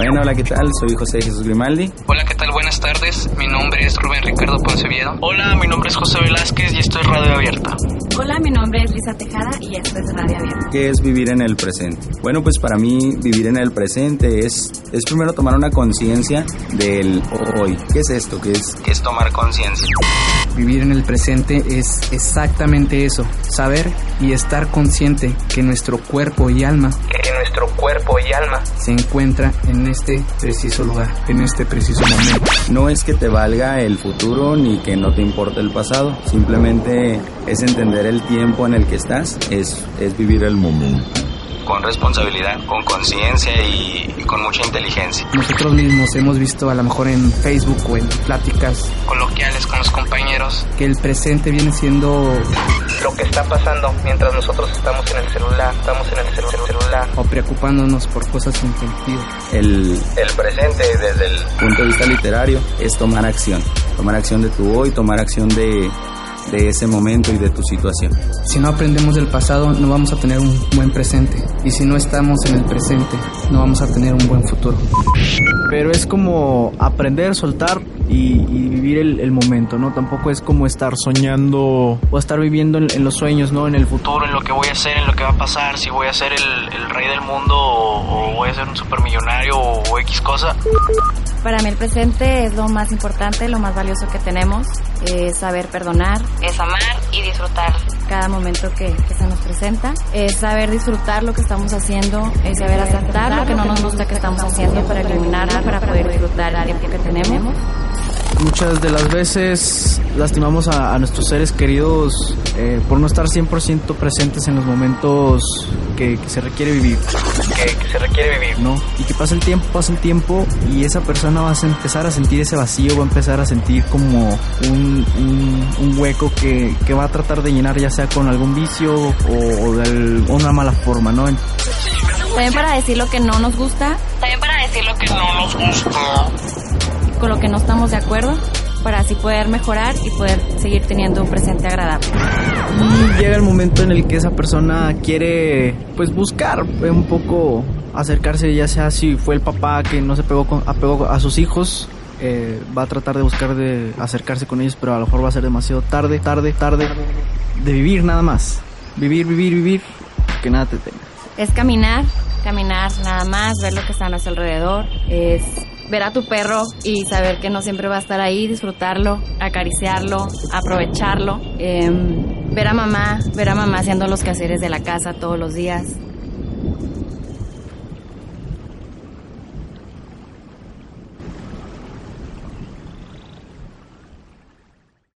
Bueno, hola, ¿qué tal? Soy José Jesús Grimaldi. Hola, ¿qué tal? Buenas tardes. Mi nombre es Rubén Ricardo Ponce Viedo. Hola, mi nombre es José Velázquez y esto es Radio Abierta. Hola, mi nombre es Lisa Tejada y esto es Radio Abierta. ¿Qué es vivir en el presente? Bueno, pues para mí vivir en el presente es, es primero tomar una conciencia del hoy. ¿Qué es esto? ¿Qué es, qué es tomar conciencia? Vivir en el presente es exactamente eso, saber y estar consciente que nuestro cuerpo y alma, que nuestro cuerpo y alma se encuentra en este preciso lugar, en este preciso momento. No es que te valga el futuro ni que no te importe el pasado, simplemente es entender el tiempo en el que estás, es, es vivir el momento con responsabilidad, con conciencia y, y, con mucha inteligencia. Nosotros mismos hemos visto a lo mejor en Facebook o en pláticas coloquiales con los compañeros que el presente viene siendo lo que está pasando mientras nosotros estamos en el celular, estamos en el celu celular o preocupándonos por cosas sin sentido. El, el presente desde el punto de vista literario es tomar acción, tomar acción de tu hoy, tomar acción de de ese momento y de tu situación. Si no aprendemos del pasado, no vamos a tener un buen presente. Y si no estamos en el presente, no vamos a tener un buen futuro. Pero es como aprender, soltar y, y vivir el, el, momento, ¿no? Tampoco es como estar soñando o estar viviendo en, en, los sueños, ¿no? En el futuro, en lo que voy a hacer, en lo que va a pasar, si voy a ser el, el rey del mundo o, o, voy a ser un supermillonario o, o X cosa. Para mí el presente es lo más importante, lo más valioso que tenemos, es saber perdonar, es amar y disfrutar cada momento que, se nos presenta, es saber disfrutar lo que estamos haciendo, es saber aceptar lo que no nos gusta que estamos haciendo para eliminarlo, para poder disfrutar el tiempo que tenemos. Muchas de las veces lastimamos a, a nuestros seres queridos eh, por no estar 100% presentes en los momentos que, que se requiere vivir. Que, que, se requiere vivir. ¿No? Y que pasa el tiempo, pasa el tiempo y esa persona va a empezar a sentir ese vacío, va a empezar a sentir como un, un, un hueco que, que, va a tratar de llenar ya sea con algún vicio o, o de una mala forma, ¿no? También para decir lo que no nos gusta. También para decir lo que no nos gusta con lo que no estamos de acuerdo para así poder mejorar y poder seguir teniendo un presente agradable. Y llega el momento en el que esa persona quiere pues buscar un poco acercarse ya sea si fue el papá que no se pegó con, apegó a sus hijos eh, va a tratar de buscar de acercarse con ellos pero a lo mejor va a ser demasiado tarde tarde tarde de vivir nada más vivir vivir vivir que nada te tenga es caminar caminar nada más ver lo que está a nuestro alrededor es ver a tu perro y saber que no siempre va a estar ahí, disfrutarlo, acariciarlo, aprovecharlo, eh, ver a mamá, ver a mamá haciendo los quehaceres de la casa todos los días,